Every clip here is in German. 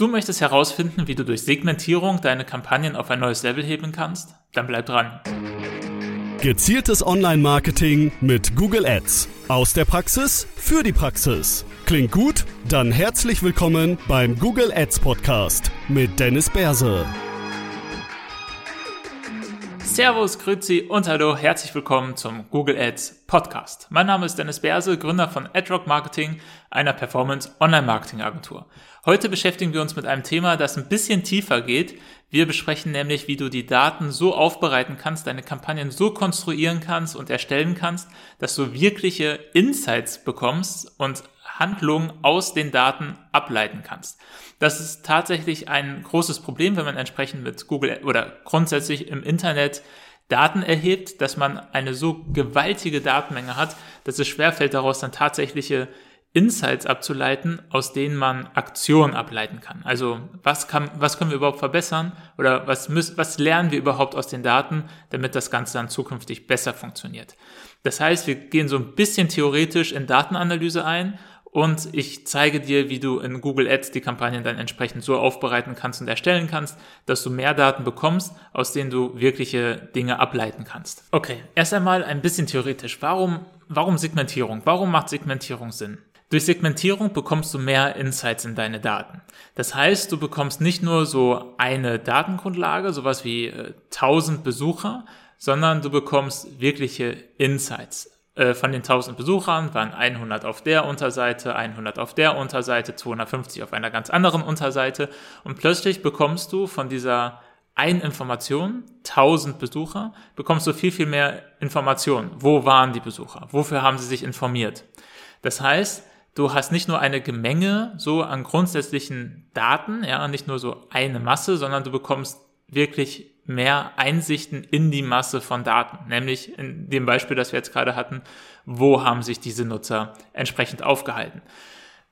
Du möchtest herausfinden, wie du durch Segmentierung deine Kampagnen auf ein neues Level heben kannst? Dann bleib dran. Gezieltes Online-Marketing mit Google Ads. Aus der Praxis für die Praxis. Klingt gut? Dann herzlich willkommen beim Google Ads Podcast mit Dennis Berse. Servus, Grüezi und Hallo, herzlich willkommen zum Google Ads Podcast. Mein Name ist Dennis Berse, Gründer von AdRock Marketing, einer Performance Online Marketing Agentur. Heute beschäftigen wir uns mit einem Thema, das ein bisschen tiefer geht. Wir besprechen nämlich, wie du die Daten so aufbereiten kannst, deine Kampagnen so konstruieren kannst und erstellen kannst, dass du wirkliche Insights bekommst und Handlungen aus den Daten ableiten kannst. Das ist tatsächlich ein großes Problem, wenn man entsprechend mit Google oder grundsätzlich im Internet Daten erhebt, dass man eine so gewaltige Datenmenge hat, dass es schwerfällt, daraus dann tatsächliche Insights abzuleiten, aus denen man Aktionen ableiten kann. Also was, kann, was können wir überhaupt verbessern oder was, müssen, was lernen wir überhaupt aus den Daten, damit das Ganze dann zukünftig besser funktioniert. Das heißt, wir gehen so ein bisschen theoretisch in Datenanalyse ein und ich zeige dir, wie du in Google Ads die Kampagnen dann entsprechend so aufbereiten kannst und erstellen kannst, dass du mehr Daten bekommst, aus denen du wirkliche Dinge ableiten kannst. Okay, erst einmal ein bisschen theoretisch. Warum, warum Segmentierung? Warum macht Segmentierung Sinn? Durch Segmentierung bekommst du mehr Insights in deine Daten. Das heißt, du bekommst nicht nur so eine Datengrundlage, sowas wie äh, 1000 Besucher, sondern du bekommst wirkliche Insights. Äh, von den 1000 Besuchern waren 100 auf der Unterseite, 100 auf der Unterseite, 250 auf einer ganz anderen Unterseite und plötzlich bekommst du von dieser einen Information, 1000 Besucher, bekommst du viel, viel mehr Informationen. Wo waren die Besucher? Wofür haben sie sich informiert? Das heißt, du hast nicht nur eine Gemenge so an grundsätzlichen Daten, ja, nicht nur so eine Masse, sondern du bekommst wirklich mehr Einsichten in die Masse von Daten. Nämlich in dem Beispiel, das wir jetzt gerade hatten, wo haben sich diese Nutzer entsprechend aufgehalten.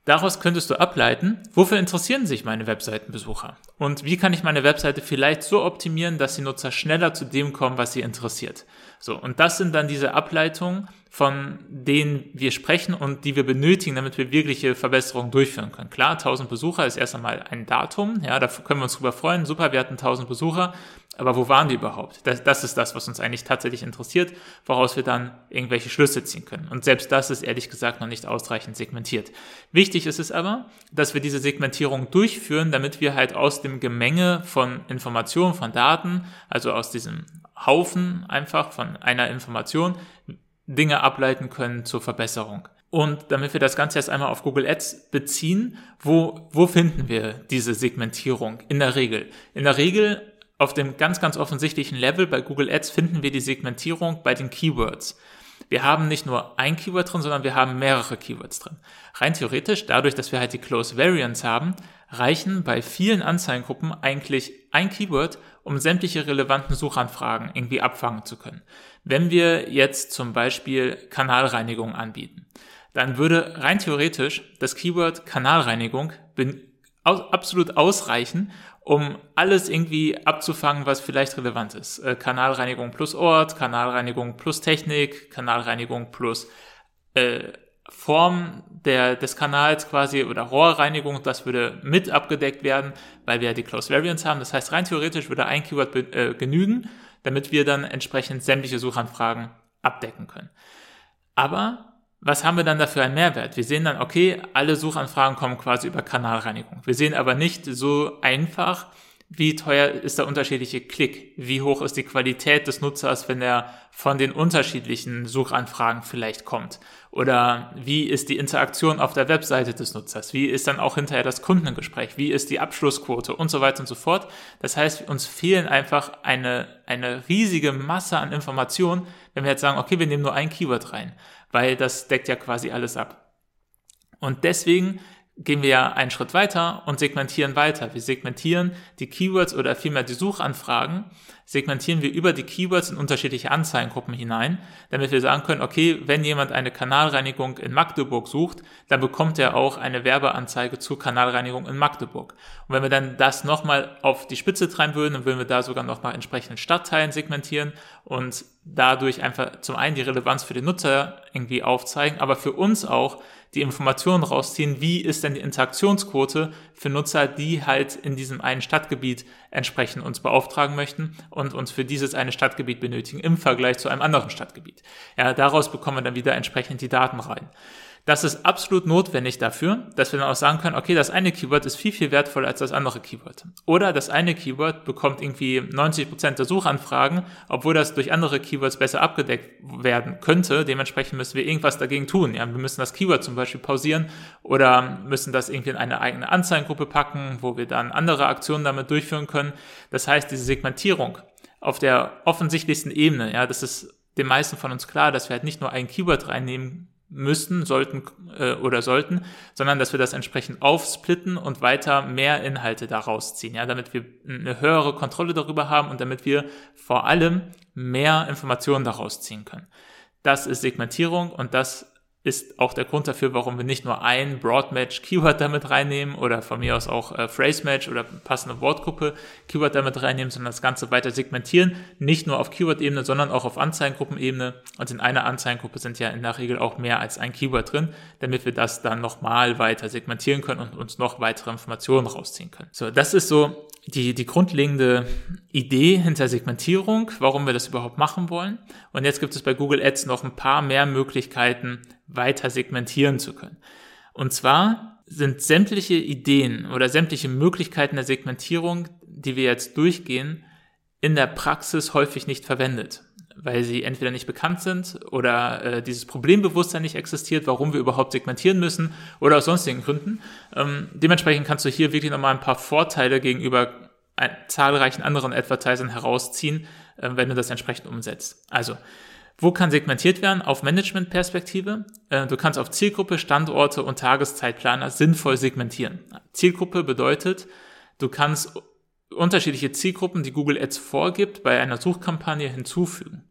Daraus könntest du ableiten, wofür interessieren sich meine Webseitenbesucher? Und wie kann ich meine Webseite vielleicht so optimieren, dass die Nutzer schneller zu dem kommen, was sie interessiert? So. Und das sind dann diese Ableitungen, von denen wir sprechen und die wir benötigen, damit wir wirkliche Verbesserungen durchführen können. Klar, 1000 Besucher ist erst einmal ein Datum, ja, da können wir uns drüber freuen. Super, wir hatten 1000 Besucher, aber wo waren die überhaupt? Das, das ist das, was uns eigentlich tatsächlich interessiert, woraus wir dann irgendwelche Schlüsse ziehen können. Und selbst das ist ehrlich gesagt noch nicht ausreichend segmentiert. Wichtig ist es aber, dass wir diese Segmentierung durchführen, damit wir halt aus dem Gemenge von Informationen, von Daten, also aus diesem Haufen einfach von einer Information, Dinge ableiten können zur Verbesserung. Und damit wir das Ganze erst einmal auf Google Ads beziehen, wo, wo finden wir diese Segmentierung in der Regel? In der Regel auf dem ganz, ganz offensichtlichen Level bei Google Ads finden wir die Segmentierung bei den Keywords. Wir haben nicht nur ein Keyword drin, sondern wir haben mehrere Keywords drin. Rein theoretisch, dadurch, dass wir halt die Close Variants haben, reichen bei vielen Anzeigengruppen eigentlich ein Keyword, um sämtliche relevanten Suchanfragen irgendwie abfangen zu können. Wenn wir jetzt zum Beispiel Kanalreinigung anbieten, dann würde rein theoretisch das Keyword Kanalreinigung absolut ausreichen, um alles irgendwie abzufangen, was vielleicht relevant ist. Äh, Kanalreinigung plus Ort, Kanalreinigung plus Technik, Kanalreinigung plus äh, Form der, des Kanals quasi oder Rohrreinigung, das würde mit abgedeckt werden, weil wir ja die Close Variants haben. Das heißt, rein theoretisch würde ein Keyword äh, genügen, damit wir dann entsprechend sämtliche Suchanfragen abdecken können. Aber was haben wir dann dafür einen Mehrwert? Wir sehen dann, okay, alle Suchanfragen kommen quasi über Kanalreinigung. Wir sehen aber nicht so einfach, wie teuer ist der unterschiedliche Klick? Wie hoch ist die Qualität des Nutzers, wenn er von den unterschiedlichen Suchanfragen vielleicht kommt? Oder wie ist die Interaktion auf der Webseite des Nutzers? Wie ist dann auch hinterher das Kundengespräch? Wie ist die Abschlussquote und so weiter und so fort? Das heißt, uns fehlen einfach eine, eine riesige Masse an Informationen, wenn wir jetzt sagen, okay, wir nehmen nur ein Keyword rein, weil das deckt ja quasi alles ab. Und deswegen gehen wir ja einen Schritt weiter und segmentieren weiter. Wir segmentieren die Keywords oder vielmehr die Suchanfragen segmentieren wir über die Keywords in unterschiedliche Anzeigengruppen hinein, damit wir sagen können, okay, wenn jemand eine Kanalreinigung in Magdeburg sucht, dann bekommt er auch eine Werbeanzeige zur Kanalreinigung in Magdeburg. Und wenn wir dann das nochmal auf die Spitze treiben würden, dann würden wir da sogar nochmal entsprechenden Stadtteilen segmentieren und dadurch einfach zum einen die Relevanz für den Nutzer irgendwie aufzeigen, aber für uns auch die Informationen rausziehen, wie ist denn die Interaktionsquote für Nutzer, die halt in diesem einen Stadtgebiet entsprechend uns beauftragen möchten und uns für dieses eine Stadtgebiet benötigen im Vergleich zu einem anderen Stadtgebiet. Ja, daraus bekommen wir dann wieder entsprechend die Daten rein. Das ist absolut notwendig dafür, dass wir dann auch sagen können, okay, das eine Keyword ist viel, viel wertvoller als das andere Keyword. Oder das eine Keyword bekommt irgendwie 90 Prozent der Suchanfragen, obwohl das durch andere Keywords besser abgedeckt werden könnte. Dementsprechend müssen wir irgendwas dagegen tun. Ja, wir müssen das Keyword zum Beispiel pausieren oder müssen das irgendwie in eine eigene Anzeigengruppe packen, wo wir dann andere Aktionen damit durchführen können. Das heißt, diese Segmentierung auf der offensichtlichsten Ebene, ja, das ist den meisten von uns klar, dass wir halt nicht nur ein Keyword reinnehmen müssten, sollten äh, oder sollten, sondern dass wir das entsprechend aufsplitten und weiter mehr Inhalte daraus ziehen, ja, damit wir eine höhere Kontrolle darüber haben und damit wir vor allem mehr Informationen daraus ziehen können. Das ist Segmentierung und das ist auch der Grund dafür, warum wir nicht nur ein Broadmatch Keyword damit reinnehmen oder von mir aus auch äh, Phrase Match oder passende Wortgruppe Keyword damit reinnehmen, sondern das Ganze weiter segmentieren, nicht nur auf Keyword-Ebene, sondern auch auf Anzeigengruppenebene. Und in einer Anzeigengruppe sind ja in der Regel auch mehr als ein Keyword drin, damit wir das dann nochmal weiter segmentieren können und uns noch weitere Informationen rausziehen können. So, das ist so die, die grundlegende Idee hinter Segmentierung, warum wir das überhaupt machen wollen. Und jetzt gibt es bei Google Ads noch ein paar mehr Möglichkeiten, weiter segmentieren zu können. Und zwar sind sämtliche Ideen oder sämtliche Möglichkeiten der Segmentierung, die wir jetzt durchgehen, in der Praxis häufig nicht verwendet, weil sie entweder nicht bekannt sind oder äh, dieses Problembewusstsein nicht existiert, warum wir überhaupt segmentieren müssen oder aus sonstigen Gründen. Ähm, dementsprechend kannst du hier wirklich nochmal ein paar Vorteile gegenüber zahlreichen anderen Advertisern herausziehen, äh, wenn du das entsprechend umsetzt. Also, wo kann segmentiert werden? Auf Management-Perspektive. Äh, du kannst auf Zielgruppe, Standorte und Tageszeitplaner sinnvoll segmentieren. Zielgruppe bedeutet, du kannst unterschiedliche Zielgruppen, die Google Ads vorgibt, bei einer Suchkampagne hinzufügen.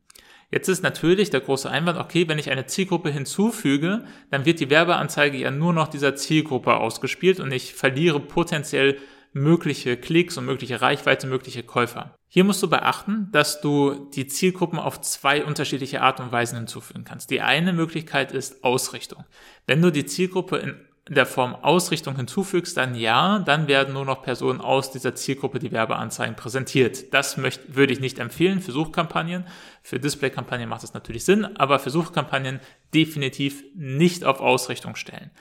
Jetzt ist natürlich der große Einwand, okay, wenn ich eine Zielgruppe hinzufüge, dann wird die Werbeanzeige ja nur noch dieser Zielgruppe ausgespielt und ich verliere potenziell mögliche Klicks und mögliche Reichweite, mögliche Käufer. Hier musst du beachten, dass du die Zielgruppen auf zwei unterschiedliche Art und Weisen hinzufügen kannst. Die eine Möglichkeit ist Ausrichtung. Wenn du die Zielgruppe in der Form Ausrichtung hinzufügst, dann ja, dann werden nur noch Personen aus dieser Zielgruppe die Werbeanzeigen präsentiert. Das möchte, würde ich nicht empfehlen für Suchkampagnen. Für Displaykampagnen macht das natürlich Sinn, aber für Suchkampagnen definitiv nicht auf Ausrichtung stellen.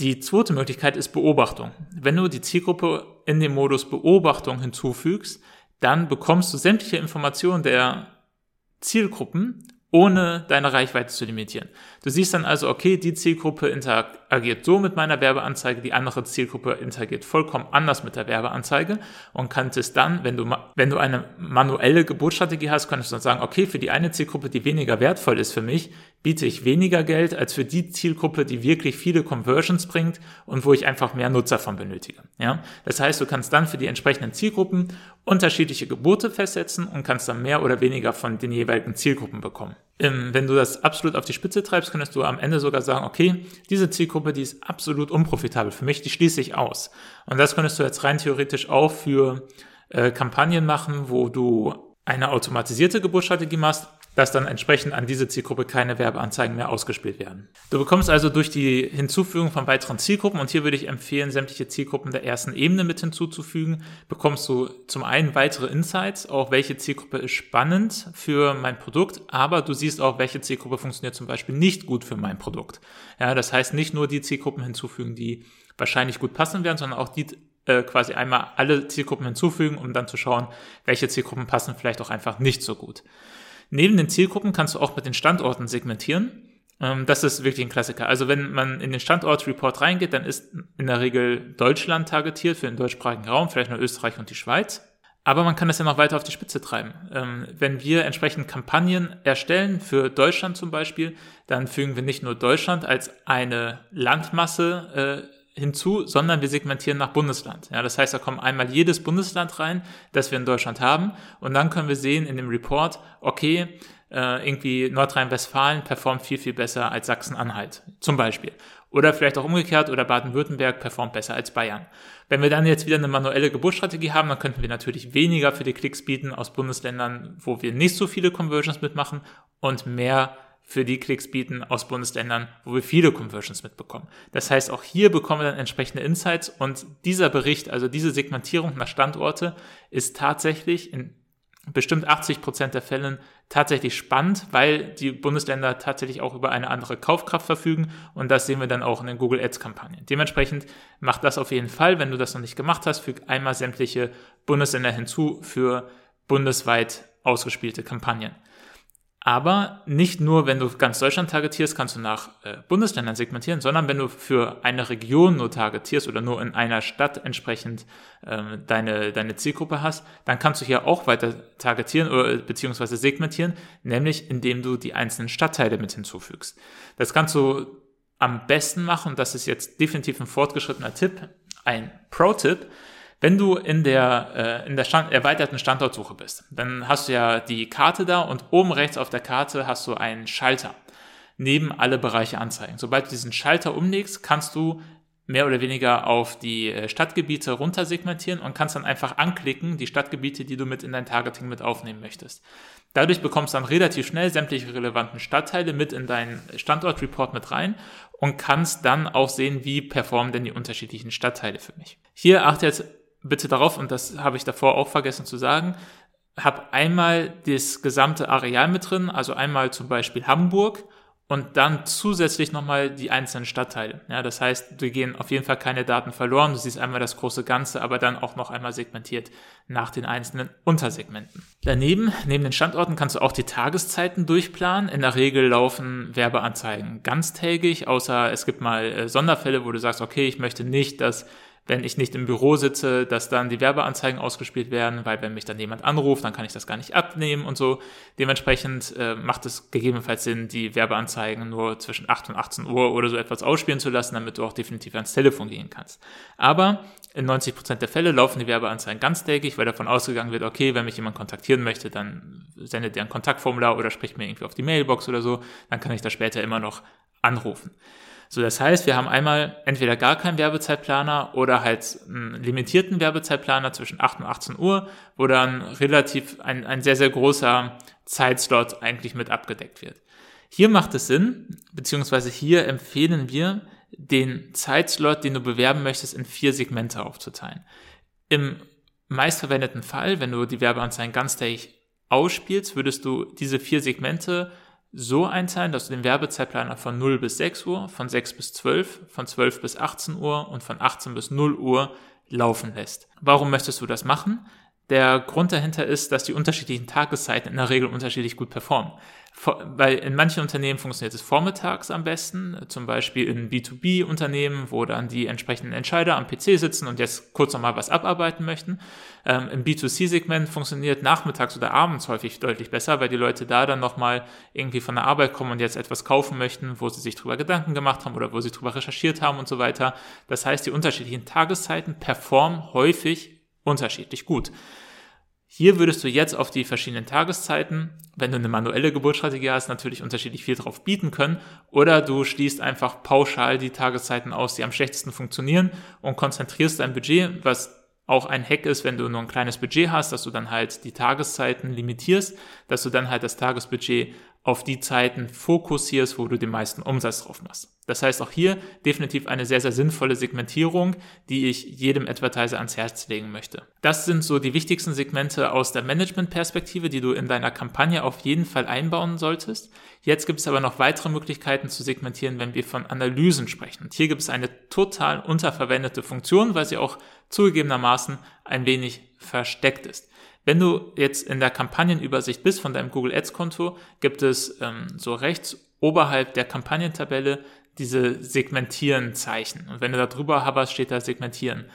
Die zweite Möglichkeit ist Beobachtung. Wenn du die Zielgruppe in den Modus Beobachtung hinzufügst, dann bekommst du sämtliche Informationen der Zielgruppen ohne deine Reichweite zu limitieren. Du siehst dann also, okay, die Zielgruppe interagiert so mit meiner Werbeanzeige, die andere Zielgruppe interagiert vollkommen anders mit der Werbeanzeige und kannst es dann, wenn du, wenn du eine manuelle Geburtsstrategie hast, könntest du dann sagen, okay, für die eine Zielgruppe, die weniger wertvoll ist für mich, biete ich weniger Geld als für die Zielgruppe, die wirklich viele Conversions bringt und wo ich einfach mehr Nutzer von benötige. Ja? Das heißt, du kannst dann für die entsprechenden Zielgruppen unterschiedliche Gebote festsetzen und kannst dann mehr oder weniger von den jeweiligen Zielgruppen bekommen. Ähm, wenn du das absolut auf die Spitze treibst, könntest du am Ende sogar sagen, okay, diese Zielgruppe, die ist absolut unprofitabel für mich, die schließe ich aus. Und das könntest du jetzt rein theoretisch auch für äh, Kampagnen machen, wo du eine automatisierte Geburtsstrategie machst, dass dann entsprechend an diese Zielgruppe keine Werbeanzeigen mehr ausgespielt werden. Du bekommst also durch die Hinzufügung von weiteren Zielgruppen, und hier würde ich empfehlen, sämtliche Zielgruppen der ersten Ebene mit hinzuzufügen, bekommst du zum einen weitere Insights, auch welche Zielgruppe ist spannend für mein Produkt, aber du siehst auch, welche Zielgruppe funktioniert zum Beispiel nicht gut für mein Produkt. Ja, das heißt nicht nur die Zielgruppen hinzufügen, die wahrscheinlich gut passen werden, sondern auch die äh, quasi einmal alle Zielgruppen hinzufügen, um dann zu schauen, welche Zielgruppen passen vielleicht auch einfach nicht so gut. Neben den Zielgruppen kannst du auch mit den Standorten segmentieren. Ähm, das ist wirklich ein Klassiker. Also wenn man in den Standortreport reingeht, dann ist in der Regel Deutschland targetiert für den deutschsprachigen Raum, vielleicht nur Österreich und die Schweiz. Aber man kann das ja noch weiter auf die Spitze treiben. Ähm, wenn wir entsprechend Kampagnen erstellen für Deutschland zum Beispiel, dann fügen wir nicht nur Deutschland als eine Landmasse äh, hinzu, sondern wir segmentieren nach Bundesland. Ja, das heißt, da kommt einmal jedes Bundesland rein, das wir in Deutschland haben. Und dann können wir sehen in dem Report, okay, äh, irgendwie Nordrhein-Westfalen performt viel, viel besser als Sachsen-Anhalt, zum Beispiel. Oder vielleicht auch umgekehrt, oder Baden-Württemberg performt besser als Bayern. Wenn wir dann jetzt wieder eine manuelle Geburtsstrategie haben, dann könnten wir natürlich weniger für die Klicks bieten aus Bundesländern, wo wir nicht so viele Conversions mitmachen und mehr für die Klicks bieten aus Bundesländern, wo wir viele Conversions mitbekommen. Das heißt, auch hier bekommen wir dann entsprechende Insights und dieser Bericht, also diese Segmentierung nach Standorte, ist tatsächlich in bestimmt 80 Prozent der Fällen tatsächlich spannend, weil die Bundesländer tatsächlich auch über eine andere Kaufkraft verfügen und das sehen wir dann auch in den Google Ads Kampagnen. Dementsprechend macht das auf jeden Fall, wenn du das noch nicht gemacht hast, füg einmal sämtliche Bundesländer hinzu für bundesweit ausgespielte Kampagnen. Aber nicht nur, wenn du ganz Deutschland targetierst, kannst du nach äh, Bundesländern segmentieren, sondern wenn du für eine Region nur targetierst oder nur in einer Stadt entsprechend äh, deine, deine Zielgruppe hast, dann kannst du hier auch weiter targetieren oder beziehungsweise segmentieren, nämlich indem du die einzelnen Stadtteile mit hinzufügst. Das kannst du am besten machen, das ist jetzt definitiv ein fortgeschrittener Tipp, ein Pro-Tipp, wenn du in der, äh, in der Stand, erweiterten Standortsuche bist, dann hast du ja die Karte da und oben rechts auf der Karte hast du einen Schalter neben alle Bereiche anzeigen. Sobald du diesen Schalter umlegst, kannst du mehr oder weniger auf die äh, Stadtgebiete runtersegmentieren und kannst dann einfach anklicken, die Stadtgebiete, die du mit in dein Targeting mit aufnehmen möchtest. Dadurch bekommst du dann relativ schnell sämtliche relevanten Stadtteile mit in deinen Standortreport mit rein und kannst dann auch sehen, wie performen denn die unterschiedlichen Stadtteile für mich. Hier achte jetzt bitte darauf, und das habe ich davor auch vergessen zu sagen, habe einmal das gesamte Areal mit drin, also einmal zum Beispiel Hamburg und dann zusätzlich nochmal die einzelnen Stadtteile. Ja, das heißt, du gehen auf jeden Fall keine Daten verloren. Du siehst einmal das große Ganze, aber dann auch noch einmal segmentiert nach den einzelnen Untersegmenten. Daneben, neben den Standorten, kannst du auch die Tageszeiten durchplanen. In der Regel laufen Werbeanzeigen ganztägig, außer es gibt mal äh, Sonderfälle, wo du sagst, okay, ich möchte nicht, dass wenn ich nicht im Büro sitze, dass dann die Werbeanzeigen ausgespielt werden, weil wenn mich dann jemand anruft, dann kann ich das gar nicht abnehmen und so. Dementsprechend äh, macht es gegebenenfalls Sinn, die Werbeanzeigen nur zwischen 8 und 18 Uhr oder so etwas ausspielen zu lassen, damit du auch definitiv ans Telefon gehen kannst. Aber in 90 Prozent der Fälle laufen die Werbeanzeigen ganztägig, weil davon ausgegangen wird, okay, wenn mich jemand kontaktieren möchte, dann sendet er ein Kontaktformular oder spricht mir irgendwie auf die Mailbox oder so, dann kann ich da später immer noch anrufen. So, das heißt, wir haben einmal entweder gar keinen Werbezeitplaner oder halt einen limitierten Werbezeitplaner zwischen 8 und 18 Uhr, wo dann relativ ein, ein sehr, sehr großer Zeitslot eigentlich mit abgedeckt wird. Hier macht es Sinn, beziehungsweise hier empfehlen wir, den Zeitslot, den du bewerben möchtest, in vier Segmente aufzuteilen. Im meistverwendeten Fall, wenn du die Werbeanzeigen ganztägig ausspielst, würdest du diese vier Segmente so einteilen, dass du den Werbezeitplaner von 0 bis 6 Uhr, von 6 bis 12, von 12 bis 18 Uhr und von 18 bis 0 Uhr laufen lässt. Warum möchtest du das machen? Der Grund dahinter ist, dass die unterschiedlichen Tageszeiten in der Regel unterschiedlich gut performen weil in manchen Unternehmen funktioniert es vormittags am besten, zum Beispiel in B2B-Unternehmen, wo dann die entsprechenden Entscheider am PC sitzen und jetzt kurz nochmal was abarbeiten möchten. Ähm, Im B2C-Segment funktioniert nachmittags oder abends häufig deutlich besser, weil die Leute da dann nochmal irgendwie von der Arbeit kommen und jetzt etwas kaufen möchten, wo sie sich drüber Gedanken gemacht haben oder wo sie drüber recherchiert haben und so weiter. Das heißt, die unterschiedlichen Tageszeiten performen häufig unterschiedlich gut. Hier würdest du jetzt auf die verschiedenen Tageszeiten, wenn du eine manuelle Geburtsstrategie hast, natürlich unterschiedlich viel drauf bieten können. Oder du schließt einfach pauschal die Tageszeiten aus, die am schlechtesten funktionieren und konzentrierst dein Budget, was auch ein Hack ist, wenn du nur ein kleines Budget hast, dass du dann halt die Tageszeiten limitierst, dass du dann halt das Tagesbudget auf die Zeiten fokussierst, wo du den meisten Umsatz drauf machst. Das heißt auch hier definitiv eine sehr, sehr sinnvolle Segmentierung, die ich jedem Advertiser ans Herz legen möchte. Das sind so die wichtigsten Segmente aus der Management-Perspektive, die du in deiner Kampagne auf jeden Fall einbauen solltest. Jetzt gibt es aber noch weitere Möglichkeiten zu segmentieren, wenn wir von Analysen sprechen. Und hier gibt es eine total unterverwendete Funktion, weil sie auch zugegebenermaßen ein wenig versteckt ist. Wenn du jetzt in der Kampagnenübersicht bist von deinem Google Ads Konto, gibt es ähm, so rechts oberhalb der Kampagnentabelle diese Segmentieren-Zeichen. Und wenn du da drüber haberst, steht da Segmentieren.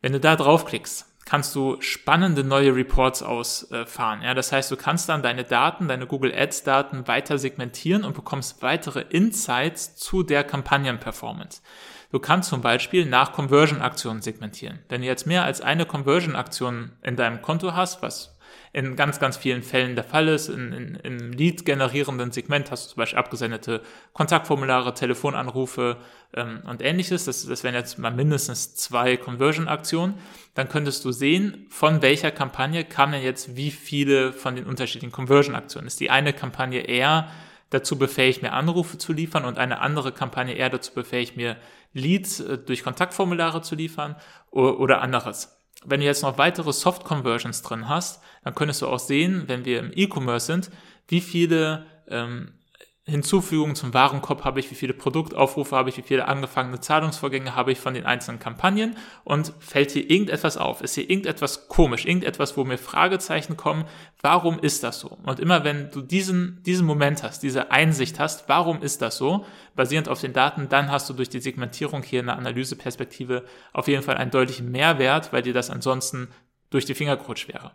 Wenn du da draufklickst, kannst du spannende neue Reports ausfahren. Ja, das heißt, du kannst dann deine Daten, deine Google Ads Daten weiter segmentieren und bekommst weitere Insights zu der Kampagnenperformance. Du kannst zum Beispiel nach Conversion-Aktionen segmentieren. Wenn du jetzt mehr als eine Conversion-Aktion in deinem Konto hast, was in ganz, ganz vielen Fällen der Fall ist. In, in, Im Lead-generierenden Segment hast du zum Beispiel abgesendete Kontaktformulare, Telefonanrufe ähm, und ähnliches. Das, das wären jetzt mal mindestens zwei Conversion-Aktionen. Dann könntest du sehen, von welcher Kampagne kamen jetzt wie viele von den unterschiedlichen Conversion-Aktionen. Ist die eine Kampagne eher dazu befähigt, mir Anrufe zu liefern und eine andere Kampagne eher dazu befähigt, mir Leads äh, durch Kontaktformulare zu liefern oder, anderes. Wenn du jetzt noch weitere Soft Conversions drin hast, dann könntest du auch sehen, wenn wir im E-Commerce sind, wie viele ähm, Hinzufügungen zum Warenkorb habe ich, wie viele Produktaufrufe habe ich, wie viele angefangene Zahlungsvorgänge habe ich von den einzelnen Kampagnen und fällt hier irgendetwas auf? Ist hier irgendetwas komisch, irgendetwas, wo mir Fragezeichen kommen? Warum ist das so? Und immer wenn du diesen, diesen Moment hast, diese Einsicht hast, warum ist das so, basierend auf den Daten, dann hast du durch die Segmentierung hier in der Analyseperspektive auf jeden Fall einen deutlichen Mehrwert, weil dir das ansonsten durch die Finger gerutscht wäre.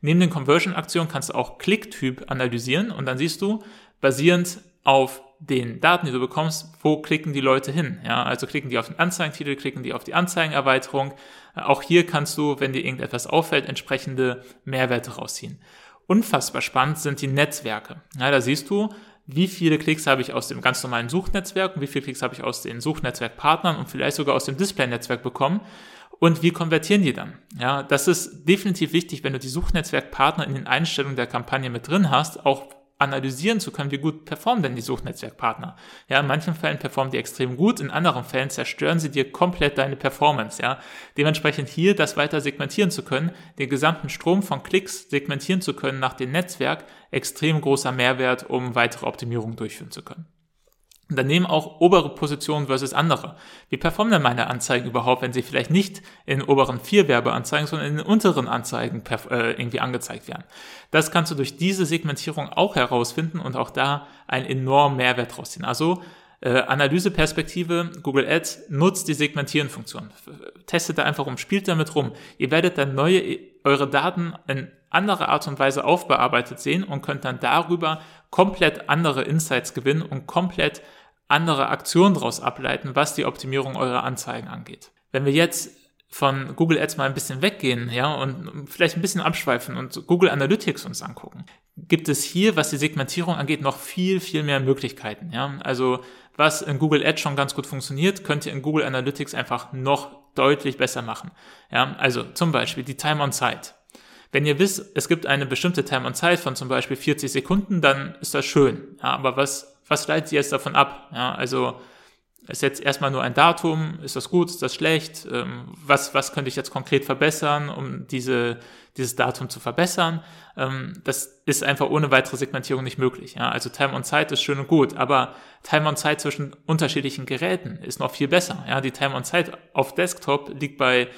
Neben den Conversion-Aktionen kannst du auch Klicktyp analysieren und dann siehst du, basierend auf den Daten, die du bekommst, wo klicken die Leute hin? Ja, also klicken die auf den Anzeigentitel, klicken die auf die Anzeigenerweiterung. Auch hier kannst du, wenn dir irgendetwas auffällt, entsprechende Mehrwerte rausziehen. Unfassbar spannend sind die Netzwerke. Ja, da siehst du, wie viele Klicks habe ich aus dem ganz normalen Suchnetzwerk und wie viele Klicks habe ich aus den Suchnetzwerkpartnern und vielleicht sogar aus dem Display-Netzwerk bekommen und wie konvertieren die dann? Ja, das ist definitiv wichtig, wenn du die Suchnetzwerkpartner in den Einstellungen der Kampagne mit drin hast, auch analysieren zu können, wie gut performen denn die Suchnetzwerkpartner. Ja, in manchen Fällen performen die extrem gut, in anderen Fällen zerstören sie dir komplett deine Performance. Ja, dementsprechend hier das weiter segmentieren zu können, den gesamten Strom von Klicks segmentieren zu können nach dem Netzwerk, extrem großer Mehrwert, um weitere Optimierungen durchführen zu können. Daneben auch obere Positionen versus andere. Wie performen denn meine Anzeigen überhaupt, wenn sie vielleicht nicht in oberen vier Werbeanzeigen, sondern in den unteren Anzeigen äh, irgendwie angezeigt werden? Das kannst du durch diese Segmentierung auch herausfinden und auch da einen enormen Mehrwert rausziehen. Also äh, Analyseperspektive, Google Ads nutzt die Segmentieren-Funktion. Testet da einfach rum, spielt damit rum. Ihr werdet dann neue, eure Daten in anderer Art und Weise aufbearbeitet sehen und könnt dann darüber komplett andere Insights gewinnen und komplett andere Aktionen daraus ableiten, was die Optimierung eurer Anzeigen angeht. Wenn wir jetzt von Google Ads mal ein bisschen weggehen, ja, und vielleicht ein bisschen abschweifen und Google Analytics uns angucken, gibt es hier, was die Segmentierung angeht, noch viel, viel mehr Möglichkeiten, ja. Also, was in Google Ads schon ganz gut funktioniert, könnt ihr in Google Analytics einfach noch deutlich besser machen, ja. Also, zum Beispiel die Time on Site. Wenn ihr wisst, es gibt eine bestimmte Time on Site von zum Beispiel 40 Sekunden, dann ist das schön, ja. Aber was was leitet ihr jetzt davon ab? Ja, also ist jetzt erstmal nur ein Datum, ist das gut, ist das schlecht? Ähm, was, was könnte ich jetzt konkret verbessern, um diese, dieses Datum zu verbessern? Ähm, das ist einfach ohne weitere Segmentierung nicht möglich. Ja? Also Time on Site ist schön und gut, aber Time on Site zwischen unterschiedlichen Geräten ist noch viel besser. Ja? Die Time on Site auf Desktop liegt bei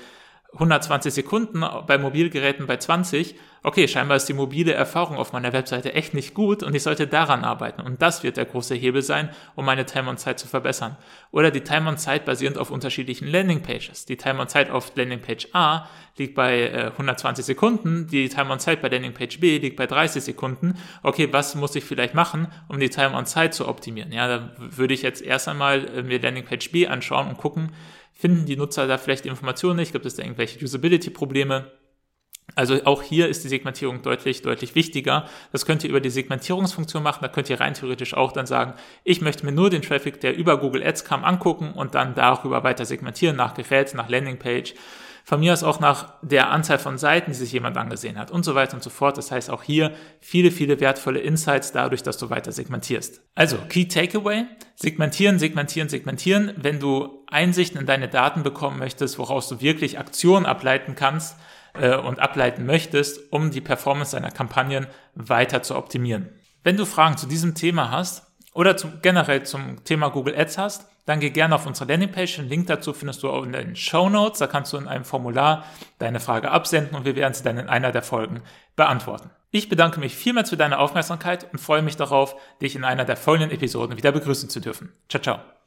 120 Sekunden, bei Mobilgeräten bei 20. Okay, scheinbar ist die mobile Erfahrung auf meiner Webseite echt nicht gut und ich sollte daran arbeiten. Und das wird der große Hebel sein, um meine Time-on-Zeit zu verbessern. Oder die Time-on-Zeit basierend auf unterschiedlichen Landing-Pages. Die Time-on-Zeit auf Landing-Page A liegt bei äh, 120 Sekunden, die Time-on-Zeit bei Landing-Page B liegt bei 30 Sekunden. Okay, was muss ich vielleicht machen, um die Time-on-Zeit zu optimieren? Ja, da würde ich jetzt erst einmal äh, mir Landing-Page B anschauen und gucken, Finden die Nutzer da vielleicht Informationen nicht? Gibt es da irgendwelche Usability-Probleme? Also auch hier ist die Segmentierung deutlich, deutlich wichtiger. Das könnt ihr über die Segmentierungsfunktion machen. Da könnt ihr rein theoretisch auch dann sagen, ich möchte mir nur den Traffic, der über Google Ads kam, angucken und dann darüber weiter segmentieren nach Gerät, nach Landingpage von mir aus auch nach der Anzahl von Seiten, die sich jemand angesehen hat und so weiter und so fort. Das heißt auch hier viele, viele wertvolle Insights dadurch, dass du weiter segmentierst. Also, Key Takeaway, segmentieren, segmentieren, segmentieren. Wenn du Einsichten in deine Daten bekommen möchtest, woraus du wirklich Aktionen ableiten kannst äh, und ableiten möchtest, um die Performance deiner Kampagnen weiter zu optimieren. Wenn du Fragen zu diesem Thema hast oder zum, generell zum Thema Google Ads hast, dann geh gerne auf unsere Landingpage. Den Link dazu findest du auch in den Show Notes. Da kannst du in einem Formular deine Frage absenden und wir werden sie dann in einer der Folgen beantworten. Ich bedanke mich vielmals für deine Aufmerksamkeit und freue mich darauf, dich in einer der folgenden Episoden wieder begrüßen zu dürfen. Ciao, ciao.